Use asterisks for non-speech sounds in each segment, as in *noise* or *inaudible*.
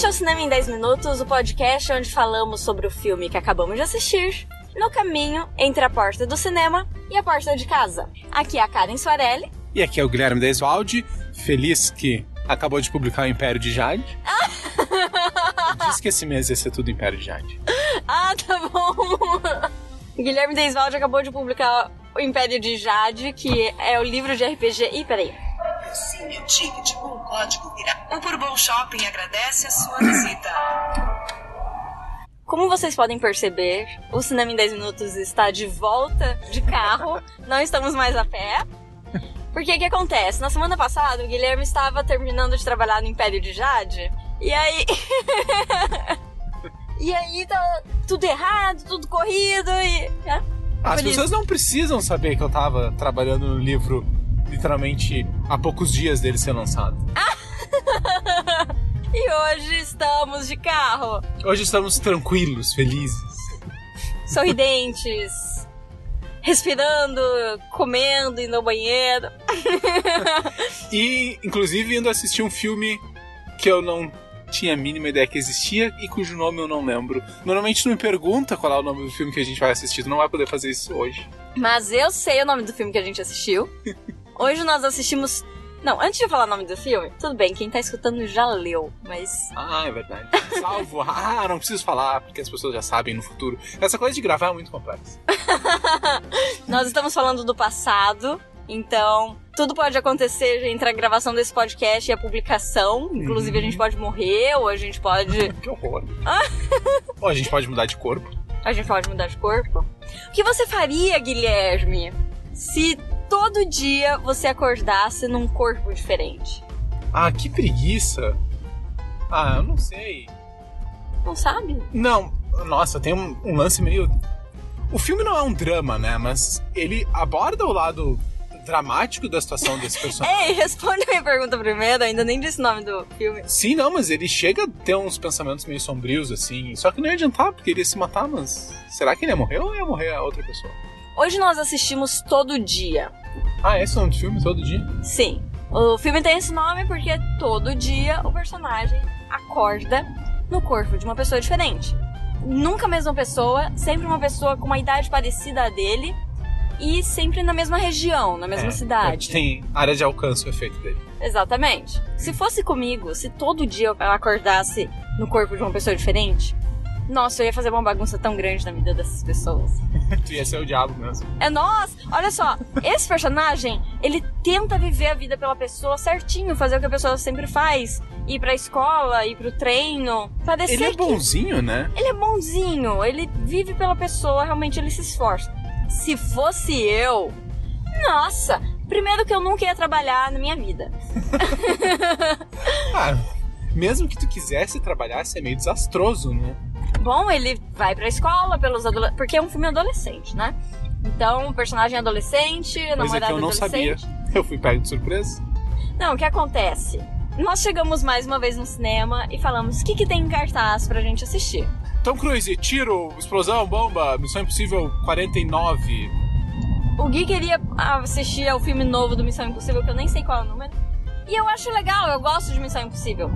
Este é o Cinema em 10 Minutos, o podcast onde falamos sobre o filme que acabamos de assistir, no caminho entre a porta do cinema e a porta de casa. Aqui é a Karen Soarelli. E aqui é o Guilherme Desvalde, feliz que acabou de publicar o Império de Jade. *laughs* Disse que esse mês ia ser tudo Império de Jade. Ah, tá bom. *laughs* Guilherme Desvalde acabou de publicar o Império de Jade, que é o livro de RPG. Ih, peraí. Sim, meu ticket com o código virá. O Bourbon Shopping agradece a sua visita. Como vocês podem perceber, o Cinema em 10 Minutos está de volta de carro. Não estamos mais a pé. Porque o que acontece? Na semana passada, o Guilherme estava terminando de trabalhar no Império de Jade. E aí. *laughs* e aí tá tudo errado, tudo corrido e. É, As pessoas isso. não precisam saber que eu tava trabalhando no livro literalmente há poucos dias dele ser lançado. *laughs* E hoje estamos de carro, Hoje estamos tranquilos, felizes. sorridentes, *laughs* respirando, comendo, indo ao banheiro. *laughs* E, inclusive, indo assistir um filme que eu não tinha a mínima ideia que existia e cujo nome eu não lembro. Normalmente tu me pergunta qual é o nome do filme que a gente vai assistir, tu não vai poder fazer isso hoje. Mas eu sei o nome do filme que a gente assistiu. Hoje nós assistimos. Não, antes de eu falar o nome do filme, tudo bem, quem tá escutando já leu, mas. Ah, é verdade. Salvo. *laughs* ah, não preciso falar, porque as pessoas já sabem no futuro. Essa coisa de gravar é muito complexa. *laughs* Nós estamos falando do passado, então tudo pode acontecer entre a gravação desse podcast e a publicação. Inclusive a gente pode morrer, ou a gente pode. *laughs* Que horror. Ou a gente pode mudar de corpo. A gente pode mudar de corpo. O que você faria, Guilherme, se todo dia você acordasse num corpo diferente? Ah, que preguiça. Ah, eu não sei. Não sabe? Não, nossa, tem um, um lance meio. O filme não é um drama, né? Mas ele aborda o lado dramático da situação desse *laughs* personagem. Ei, responde a minha pergunta primeiro, ainda nem disse o nome do filme. Sim, não, mas ele chega a ter uns pensamentos meio sombrios, assim. Só que não ia adiantar, porque ele ia se matar, mas. Será que ele ia morrer ou ia morrer a outra pessoa? Hoje nós assistimos Todo Dia. Ah, esse é um filme todo dia? Sim, o filme tem esse nome porque todo dia o personagem acorda no corpo de uma pessoa diferente. Nunca a mesma pessoa, sempre uma pessoa com uma idade parecida à dele e sempre na mesma região, na mesma É, cidade. Tem área de alcance o efeito dele. Exatamente. Se fosse comigo, se todo dia eu acordasse no corpo de uma pessoa diferente, nossa, eu ia fazer uma bagunça tão grande na vida dessas pessoas. Tu ia ser o diabo mesmo. É nós! Olha só, esse personagem, ele tenta viver a vida pela pessoa certinho, fazer o que a pessoa sempre faz. Ir pra escola, ir pro treino. Parecer Ele é que bonzinho, né? ele é bonzinho, ele vive pela pessoa, realmente ele se esforça. Se fosse eu, nossa, primeiro que eu nunca ia trabalhar na minha vida. *laughs* Ah, mesmo que tu quisesse trabalhar, isso é meio desastroso, né? Bom, ele vai pra escola pelos adolescentes. Porque é um filme adolescente, né? Então, o personagem é adolescente, namorado que eu não sabia. adolescente. Eu fui pego de surpresa. Não, o que acontece? Nós chegamos mais uma vez no cinema e falamos o que, que tem em cartaz pra gente assistir. Tom Cruise, tiro, explosão, bomba, Missão Impossível 49. O Gui queria assistir ao filme novo do Missão Impossível, que eu nem sei qual é o número. E eu acho legal, eu gosto de Missão Impossível.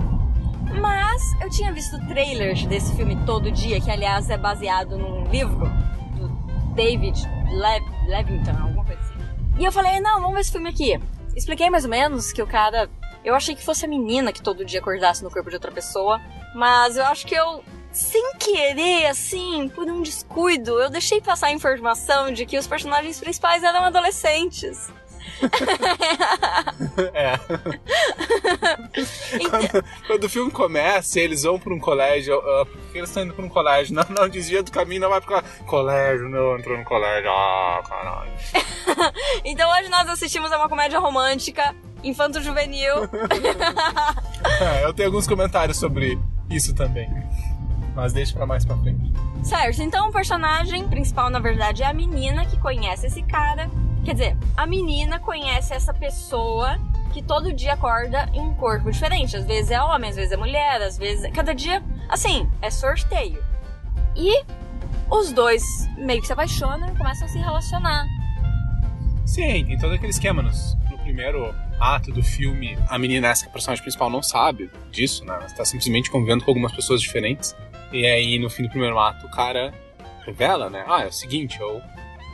Mas eu tinha visto trailers desse filme todo dia, que aliás é baseado num livro do David Le Levington, alguma coisa assim. E eu falei, não, vamos ver esse filme aqui. Expliquei mais ou menos que o cara. Eu achei que fosse a menina que todo dia acordasse no corpo de outra pessoa. Mas eu acho que eu, sem querer, assim, por um descuido, eu deixei passar a informação de que os personagens principais eram adolescentes. *laughs* É. quando, quando o filme começa eles vão pra um colégio, ah, por que eles estão indo pra um colégio? Não, não, desvia do caminho, não vai pra colégio, não, entrou no colégio, ah, caralho. *laughs* Então hoje nós assistimos a uma comédia romântica, infanto-juvenil. *laughs* É, eu tenho alguns comentários sobre isso também, mas deixa pra mais pra frente. certo, então o personagem principal, na verdade, é a menina que conhece esse cara. Quer dizer, a menina conhece essa pessoa que todo dia acorda em um corpo diferente. Às vezes é homem, às vezes é mulher, às vezes. Cada dia, assim, é sorteio. E os dois meio que se apaixonam e começam a se relacionar. Sim, tem todo aquele esquema no primeiro ato do filme, a menina, essa personagem principal, não sabe disso, né? Ela está simplesmente convivendo com algumas pessoas diferentes. E aí, no fim do primeiro ato, o cara revela, né? Ah, é o seguinte, eu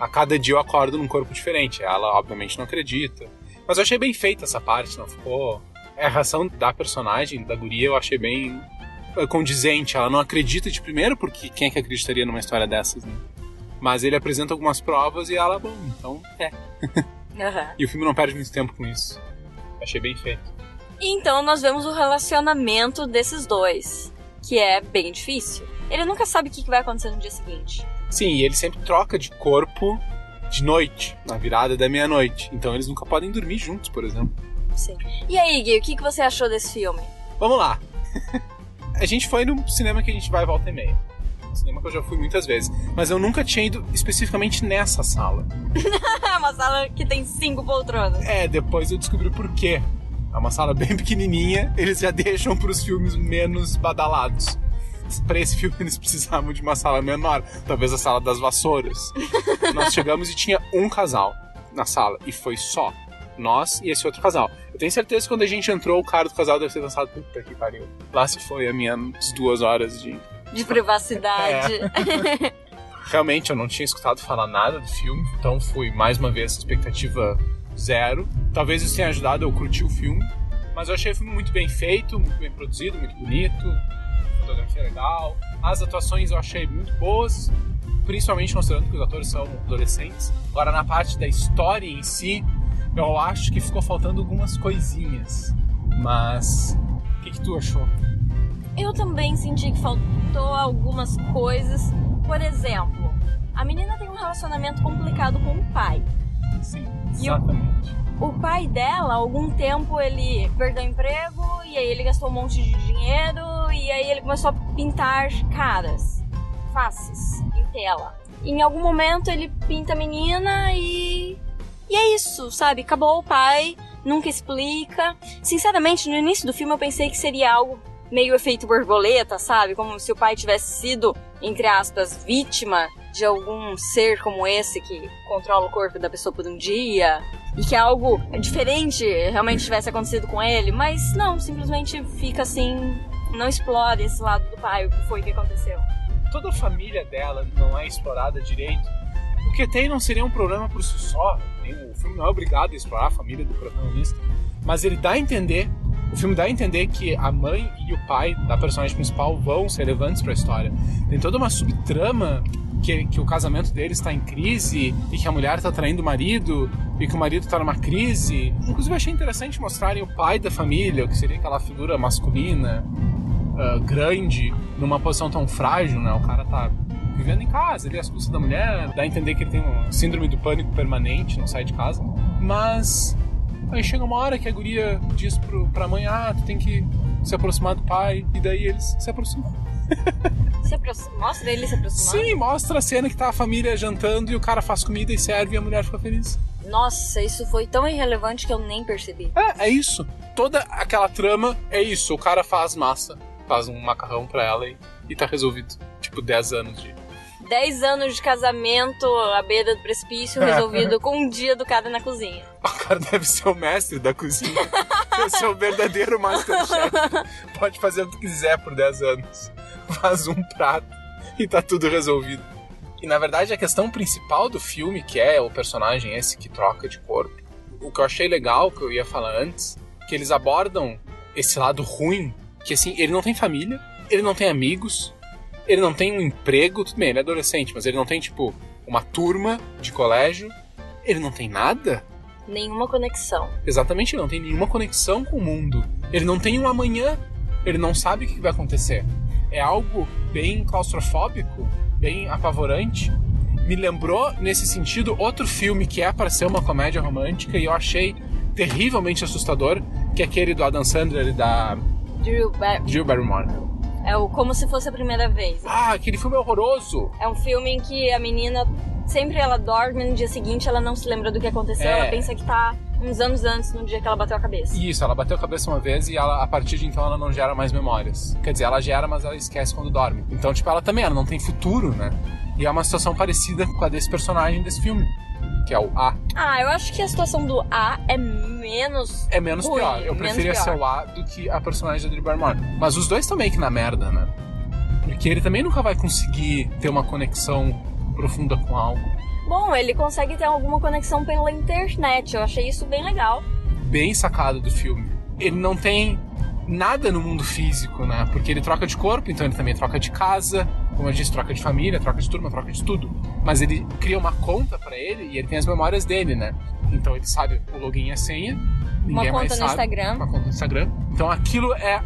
a cada dia eu acordo num corpo diferente. Ela, obviamente, não acredita. Mas eu achei bem feita essa parte, não ficou. É, a reação da personagem, da guria, eu achei bem eh, condizente. Ela não acredita de primeiro, porque quem é que acreditaria numa história dessas, né? Mas ele apresenta algumas provas e ela, bom, então é. *laughs* Aham. E o filme não perde muito tempo com isso. Achei bem feito. Então nós vemos o relacionamento desses dois, que é bem difícil. Ele nunca sabe o que vai acontecer no dia seguinte. Sim, e ele sempre troca de corpo de noite, na virada da meia-noite. Então eles nunca podem dormir juntos, por exemplo. Sim. E aí, Gui, o que que você achou desse filme? Vamos lá. *laughs* a gente foi no cinema que a gente vai volta e meia. Um cinema que eu já fui muitas vezes. Mas eu nunca tinha ido especificamente nessa sala. *laughs* É uma sala que tem cinco poltronas. É, depois eu descobri por quê. É uma sala bem pequenininha, eles já *laughs* deixam pros filmes menos badalados. Pra esse *laughs* filme eles precisavam de uma sala menor, talvez a sala das vassouras. *laughs* Nós chegamos e tinha um casal na sala, e foi só. Nós e esse outro casal. Eu tenho certeza que quando a gente entrou, o cara do casal deve ter pensado, puta que pariu. Lá se foi a minhas duas horas de De privacidade. *laughs* Realmente eu não tinha escutado falar nada do filme, então fui mais uma vez expectativa zero. Talvez isso tenha ajudado eu curtir o filme, mas eu achei o filme muito bem feito, muito bem produzido, muito bonito, fotografia legal. As atuações eu achei muito boas, principalmente considerando que os atores são adolescentes. Agora na parte da história em si, eu acho que ficou faltando algumas coisinhas. Mas o que, que tu achou? Eu também senti que faltou algumas coisas. Por exemplo, a menina tem um relacionamento complicado com o pai. Sim, E o- exatamente. O pai dela, algum tempo, ele perdeu o emprego e aí ele gastou um monte de dinheiro e aí ele começou a pintar caras, faces, em tela. Em algum momento ele pinta a menina e. E é isso, sabe? Acabou o pai, nunca explica. Sinceramente, no início do filme eu pensei que seria algo meio efeito borboleta, sabe? Como se o pai tivesse sido, entre aspas, vítima de algum ser como esse que controla o corpo da pessoa por um dia e que algo diferente realmente tivesse acontecido com ele, mas não, simplesmente fica assim, não explora esse lado do pai, o que foi que aconteceu. toda a família dela não é explorada direito, o que tem não seria um problema por si só. O filme não é obrigado a explorar a família do protagonista, mas ele dá a entender, o filme dá a entender que a mãe e o pai da personagem principal vão ser relevantes para a história. Tem toda uma subtrama que, que o casamento deles está em crise e que a mulher está traindo o marido e que o marido está numa crise. Inclusive, achei interessante mostrarem o pai da família, o que seria aquela figura masculina ah, grande numa posição tão frágil, né? O cara tá vivendo em casa, ele é custas da mulher, dá a entender que ele tem um síndrome do pânico permanente, não sai de casa. Mas aí chega uma hora que a guria diz pro, pra mãe, ah, tu tem que se aproximar do pai, e daí eles se aproximam. *laughs* Se aproxima, mostra ele se aproximando. Sim, mostra a cena que tá a família jantando e o cara faz comida e serve e a mulher fica feliz. Nossa, isso foi tão irrelevante que eu nem percebi. É, é isso. Toda aquela trama é isso. O cara faz massa, faz um macarrão pra ela e, e tá resolvido. Tipo, 10 anos de. 10 anos de casamento à beira do precipício resolvido *laughs* com um dia do cara na cozinha. O cara deve ser o mestre da cozinha. Deve ser o verdadeiro Masterchef. Pode fazer o que quiser por 10 anos. Faz um prato e tá tudo resolvido. E na verdade a questão principal do filme, que é o personagem esse que troca de corpo, o que eu achei legal, que eu ia falar antes, que eles abordam esse lado ruim, que assim, ele não tem família, ele não tem amigos, ele não tem um emprego, tudo bem, ele é adolescente, mas ele não tem, tipo, uma turma de colégio, ele não tem nada. Nenhuma conexão. Exatamente, ele não tem nenhuma conexão com o mundo. Ele não tem um amanhã. Ele não sabe o que vai acontecer. É algo bem claustrofóbico, bem apavorante. Me lembrou, nesse sentido, outro filme que é para ser uma comédia romântica e eu achei terrivelmente assustador, que é aquele do Adam Sandler e da Drew Bar- Jill Barrymore. É o Como Se Fosse a Primeira Vez. Ah, aquele filme é horroroso. É um filme em que a menina sempre ela dorme no dia seguinte ela não se lembra do que aconteceu, É. ela pensa que tá uns anos antes no dia que ela bateu a cabeça. Isso, ela bateu a cabeça uma vez e ela, a partir de então ela não gera mais memórias. Quer dizer, ela gera, mas ela esquece quando dorme. Então, tipo, ela também ela não tem futuro, né? E é uma situação parecida com a desse personagem desse filme. Que é o A, Ah, eu acho que a situação do A é menos. é menos Ruim, pior. Eu preferia pior. ser o A do que a personagem da Drew Barrymore. Mas os dois estão meio que na merda, né? Porque ele também nunca vai conseguir ter uma conexão profunda com algo. Bom, ele consegue ter alguma conexão pela internet. Eu achei isso bem legal. Bem sacado do filme. Ele não tem nada no mundo físico, né? Porque ele troca de corpo, então ele também troca de casa, como eu disse, troca de família, troca de turma, troca de tudo. Mas ele cria uma conta pra ele e ele tem as memórias dele, né? Então ele sabe o login e a senha. Uma mais conta no sabe. Instagram. Uma conta no Instagram. Então aquilo é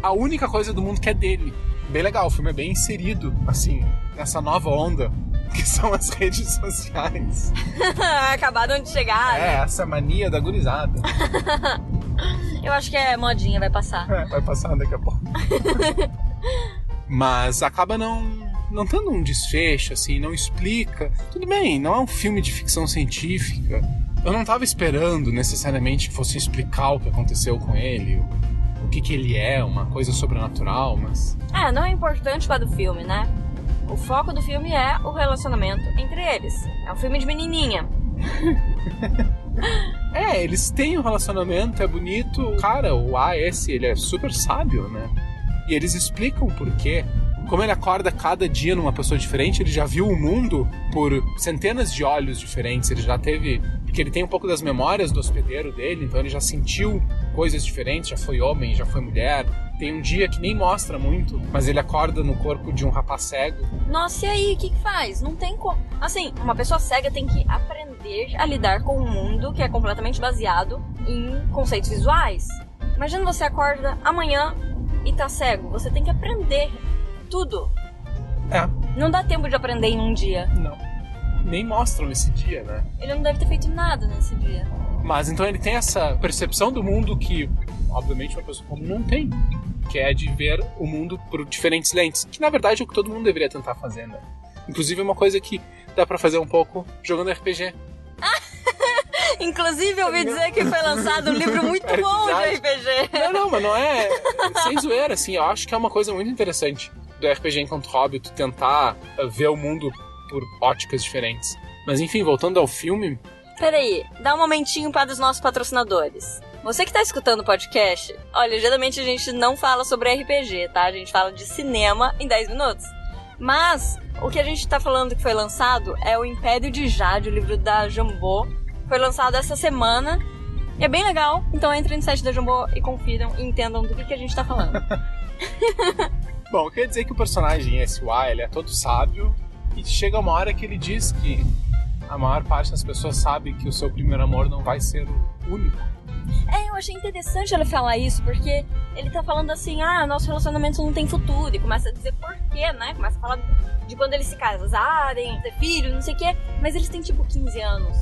a única coisa do mundo que é dele. Bem legal, o filme é bem inserido, assim, nessa nova onda *laughs* que são as redes sociais. *laughs* Acabaram de chegar. É, né? essa mania da gurizada. *laughs* Eu acho que é modinha, vai passar. É, vai passar daqui a pouco. Mas acaba não, não tendo um desfecho, assim, não explica. Tudo bem, não é um filme de ficção científica. Eu não tava esperando necessariamente que fosse explicar o que aconteceu com ele, o, o que, que ele é, uma coisa sobrenatural, mas. É, não é importante para do filme, né? O foco do filme é o relacionamento entre eles. É um filme de menininha. *laughs* É, eles têm um relacionamento, é bonito. Cara, o A, esse, ele é super sábio, né? E eles explicam por quê. Como ele acorda cada dia numa pessoa diferente, ele já viu o mundo por centenas de olhos diferentes. Ele já teve. Porque ele tem um pouco das memórias do hospedeiro dele, então ele já sentiu coisas diferentes, já foi homem, já foi mulher. Tem um dia que nem mostra muito, mas ele acorda no corpo de um rapaz cego. Nossa, e aí, o que, que faz? Não tem como. Assim, uma pessoa cega tem que aprender a lidar com um mundo que é completamente baseado em conceitos visuais. Imagina você acorda amanhã e tá cego. Você tem que aprender tudo. É, Não dá tempo de aprender em um dia. não. Nem mostram esse dia, né? Ele não deve ter feito nada nesse dia. Mas então ele tem essa percepção do mundo que, obviamente, uma pessoa comum não tem. Que é de ver o mundo por diferentes lentes. Que na verdade é o que todo mundo deveria tentar fazer, né? Inclusive é uma coisa que dá pra fazer um pouco jogando RPG. Inclusive, eu ouvi dizer que foi lançado um livro muito *laughs* É bom de. RPG. Não, não, mas não é. Sem zoeira, assim. Eu acho que é uma coisa muito interessante do RPG enquanto hobby, tu tentar eh, ver o mundo por óticas diferentes. Mas enfim, voltando ao filme, Peraí, dá um momentinho para os nossos patrocinadores. Você que tá escutando o podcast, olha, geralmente a gente não fala sobre RPG, tá? A gente fala de cinema em 10 minutos. Mas o que a gente tá falando que foi lançado é o Império de Jade, o livro da Jambô. Foi lançado essa semana. E é bem legal, então entrem no site da Jambô e confiram e entendam do que, que a gente tá falando. *laughs* Bom, quer dizer que o personagem, esse Y, ele é todo sábio e chega uma hora que ele diz que a maior parte das pessoas sabe que o seu primeiro amor não vai ser o único. É, eu achei interessante ele falar isso, porque ele tá falando assim, ah, nosso relacionamento não tem futuro, e começa a dizer por quê, né? Começa a falar de quando eles se casarem, ter filhos, não sei o quê, mas eles têm tipo 15 anos.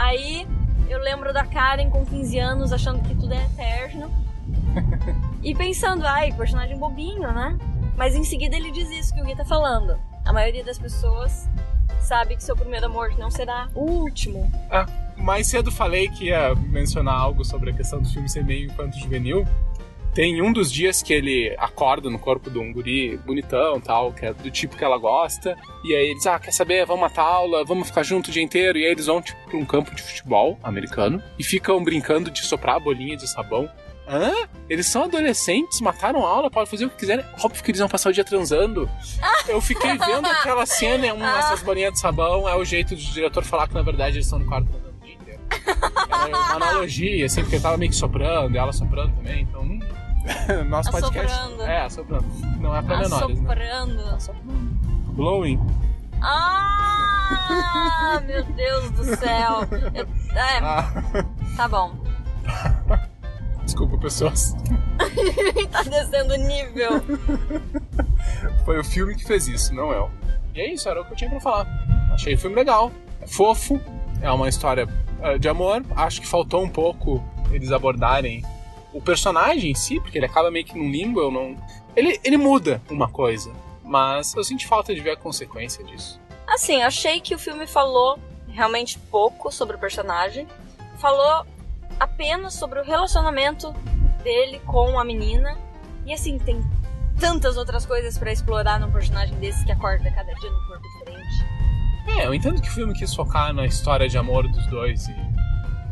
Aí eu lembro da Karen com 15 anos achando que tudo é eterno. *laughs* e pensando, ai, personagem bobinho, né? Mas em seguida ele diz isso que o Gui tá falando. A maioria das pessoas sabe que seu primeiro amor não será o último. Ah, mais cedo falei que ia mencionar algo sobre a questão do filme ser meio infanto-juvenil. Tem um dos dias que ele acorda no corpo de um guri bonitão tal, que é do tipo que ela gosta. E aí eles, ah, quer saber? Vamos matar aula, vamos ficar junto o dia inteiro. E aí eles vão, tipo, pra um campo de futebol americano e ficam brincando de soprar a bolinha de sabão. Hã? Eles são adolescentes, mataram aula, podem fazer o que quiserem. Óbvio que eles vão passar o dia transando. *laughs* Eu fiquei vendo aquela cena, é uma, essas bolinhas de sabão, é o jeito do diretor falar que na verdade eles estão no quarto transando o dia inteiro. Era uma analogia, assim, porque ele tava meio que soprando, e ela soprando também, então. *laughs* Nosso podcast. Assoprando. É, assoprando. Não é pra menores, né? Assoprando. Blowing. Ah, *laughs* meu Deus do céu. Eu- é, Ah, tá bom. *laughs* desculpa, pessoas. tá descendo o nível. Foi o filme que fez isso, não eu. E é isso, era o que eu tinha pra falar. Achei o filme legal, é fofo, é uma história eh, de amor. Acho que faltou um pouco eles abordarem o personagem em si, porque ele acaba meio que num limbo, eu não. Ele, ele muda uma coisa, mas eu senti falta de ver a consequência disso. Assim, achei que o filme falou realmente pouco sobre o personagem. Falou apenas sobre o relacionamento dele com a menina. E assim, tem tantas outras coisas pra explorar num personagem desse que acorda cada dia num corpo diferente. É, eu entendo que o filme quis focar na história de amor dos dois e,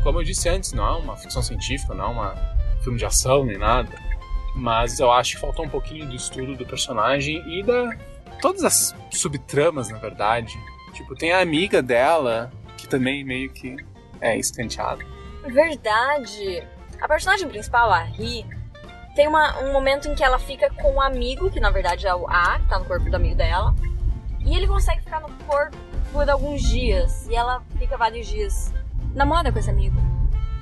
como eu disse antes, não é uma ficção científica, não é uma filme de ação nem nada, mas eu acho que faltou um pouquinho do estudo do personagem e da todas as subtramas, na verdade. Tipo, tem a amiga dela que também meio que é escanteada. Verdade. A personagem principal, a Ri, tem uma- um momento em que ela fica com um amigo, que na verdade é o A, que tá no corpo do amigo dela. E ele consegue ficar no corpo por alguns dias. E ela fica vários dias. Namora com esse amigo.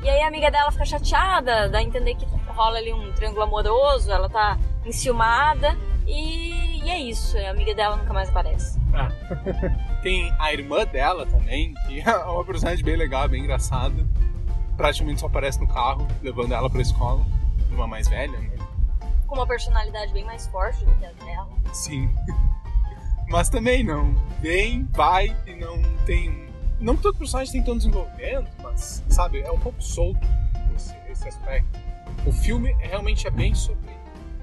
E aí a amiga dela fica chateada, dá a entender que rola ali um triângulo amoroso, ela tá enciumada. E, e é isso, a amiga dela nunca mais aparece. Ah. *laughs* tem a irmã dela também, que *laughs* é uma personagem bem legal, bem engraçada. Praticamente só aparece no carro, levando ela pra escola. Uma mais velha, né? Com uma personalidade bem mais forte do que a dela. Sim. *laughs* Mas também não. Vem, vai e não tem. Não que todo personagem tem tanto desenvolvimento, mas, sabe, é um pouco solto esse, esse aspecto. O filme realmente é bem sobre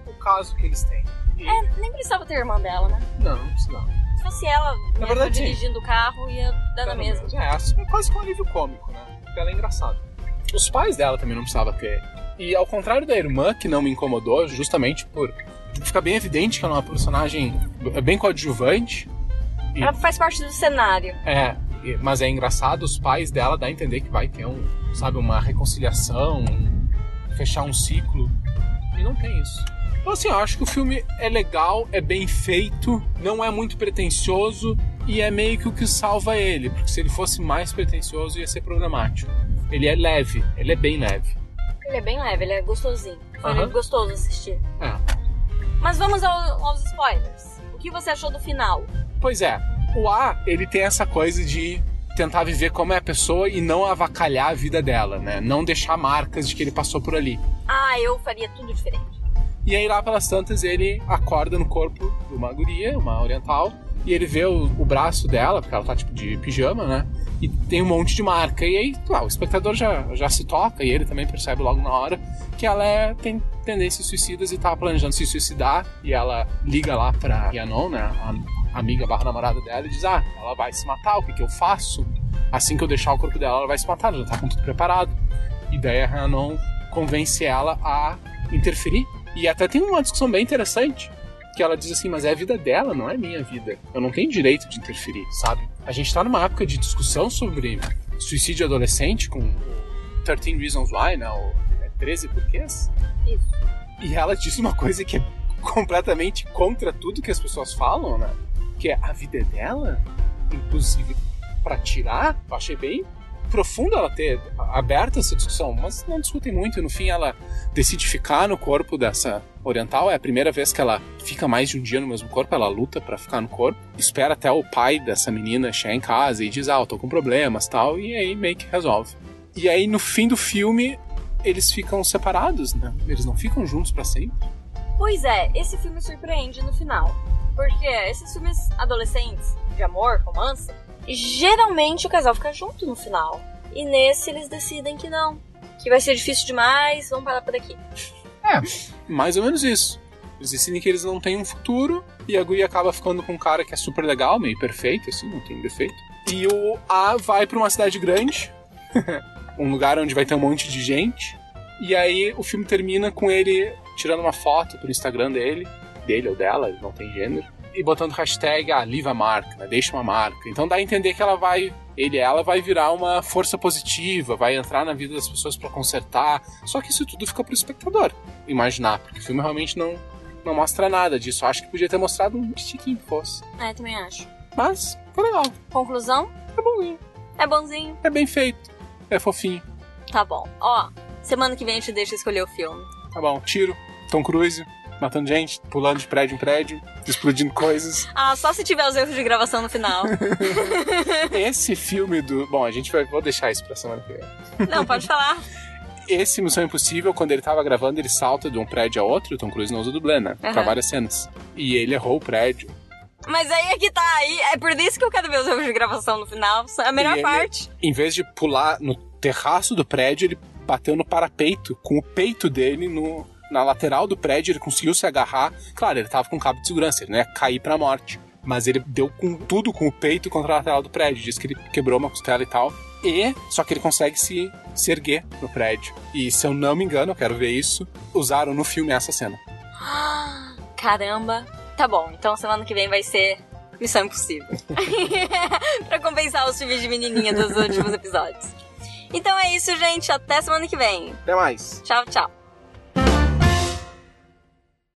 o caso que eles têm. E- É, nem precisava ter a irmã dela, né? Não, não precisa. Se fosse ela mesma verdade, dirigindo o carro, ia dar na mesma. menos, É, assim, é quase que um alívio cômico, né? Porque ela é engraçada. Os pais dela também não precisava ter. E ao contrário da irmã, que não me incomodou, justamente por ficar bem evidente que ela é uma personagem bem coadjuvante. E- Ela faz parte do cenário. É, mas é engraçado, os pais dela dá a entender que vai ter um, sabe, uma reconciliação, um- fechar um ciclo. E não tem isso. Então assim, eu acho que o filme é legal, é bem feito, não é muito pretencioso e é meio que o que salva ele, porque se ele fosse mais pretencioso ia ser programático. Ele é leve, ele é bem leve. Ele é bem leve, ele é gostosinho. Foi Aham. gostoso assistir. É. Mas vamos ao- aos spoilers. O que você achou do final? Pois é, o A, ele tem essa coisa de tentar viver como é a pessoa e não avacalhar a vida dela, né? Não deixar marcas de que ele passou por ali. Ah, eu faria tudo diferente. E aí lá pelas tantas ele acorda no corpo de uma guria, uma oriental, e ele vê o, o braço dela, porque ela tá tipo de pijama, né? E tem um monte de marca. E aí, lá, o espectador já, já se toca, e ele também percebe logo na hora que ela é, tem tendências suicidas e tá planejando se suicidar. E ela liga lá pra Yanon, né? A amiga barra namorada dela, e diz: Ah, ela vai se matar, o que, que eu faço? Assim que eu deixar o corpo dela, ela vai se matar, ela já tá com tudo preparado. E daí a Yanon convence ela a interferir. E até tem uma discussão bem interessante, que ela diz assim, mas é a vida dela, não é minha vida. Eu não tenho direito de interferir, sabe? A gente tá numa época de discussão sobre suicídio adolescente com o 13 Reasons Why, né? O é 13 porquês. Isso. E ela diz uma coisa que é completamente contra tudo que as pessoas falam, né? Que é a vida é dela, inclusive pra tirar. Eu achei bem profundo ela ter aberto essa discussão, mas não discutem muito. No fim ela decide ficar no corpo dessa oriental. É a primeira vez que ela fica mais de um dia no mesmo corpo. Ela luta pra ficar no corpo. Espera até o pai dessa menina chegar em casa e diz: Ah, eu tô com problemas tal. E aí meio que resolve. E aí no fim do filme eles ficam separados, né? Eles não ficam juntos pra sempre. Pois é, esse filme surpreende no final. Porque esses filmes adolescentes, de amor, romance, geralmente o casal fica junto no final. E nesse eles decidem que não. Que vai ser difícil demais, vamos parar por aqui. É, mais ou menos isso. Eles decidem que eles não têm um futuro e a guria acaba ficando com um cara que é super legal, meio perfeito, assim, não tem defeito. E o A vai pra uma cidade grande, *laughs* um lugar onde vai ter um monte de gente. E aí o filme termina com ele tirando uma foto pro Instagram dele, dele ou dela, ele não tem gênero, e botando hashtag ah, leave a marca, né? deixa uma marca. Então dá a entender que ela vai, ele e ela vai virar uma força positiva, vai entrar na vida das pessoas pra consertar. Só que isso tudo fica pro espectador imaginar, porque o filme realmente não, não mostra nada disso. Acho que podia ter mostrado um tiquinho que fosse. É, também acho. Mas foi legal, Conclusão? é bonzinho, É bonzinho? é bem feito, é fofinho. Tá bom. Ó, semana que vem a gente deixa escolher o filme. Tá bom, tiro, Tom Cruise, matando gente, pulando de prédio em prédio, explodindo coisas. Ah, só se tiver os erros de gravação no final. *laughs* Esse filme do. Bom, a gente vai. Vou deixar isso pra semana que vem. não, pode falar. Esse Missão Impossível, quando ele tava gravando, ele salta de um prédio a outro. O Tom Cruise não usa dublê, né? Pra Aham. várias cenas. E ele errou o prédio. Mas aí é que tá aí. É por isso que eu quero ver os erros de gravação no final. É a melhor ele- parte. Em vez de pular no terraço do prédio, ele bateu no parapeito, com o peito dele no, na lateral do prédio. Ele conseguiu se agarrar. Claro, ele tava com cabo de segurança, ele não ia cair pra morte. Mas ele deu com tudo com o peito contra a tela do prédio. Diz que ele quebrou uma costela e tal. E só que ele consegue se, se erguer no prédio. E se eu não me engano, eu quero ver isso, usaram no filme essa cena. *gasps* Caramba. Tá bom, então semana que vem vai ser Missão Impossível. *laughs* pra compensar os filmes de menininha dos últimos episódios. Então é isso, gente. Até semana que vem. Até mais. Tchau, tchau.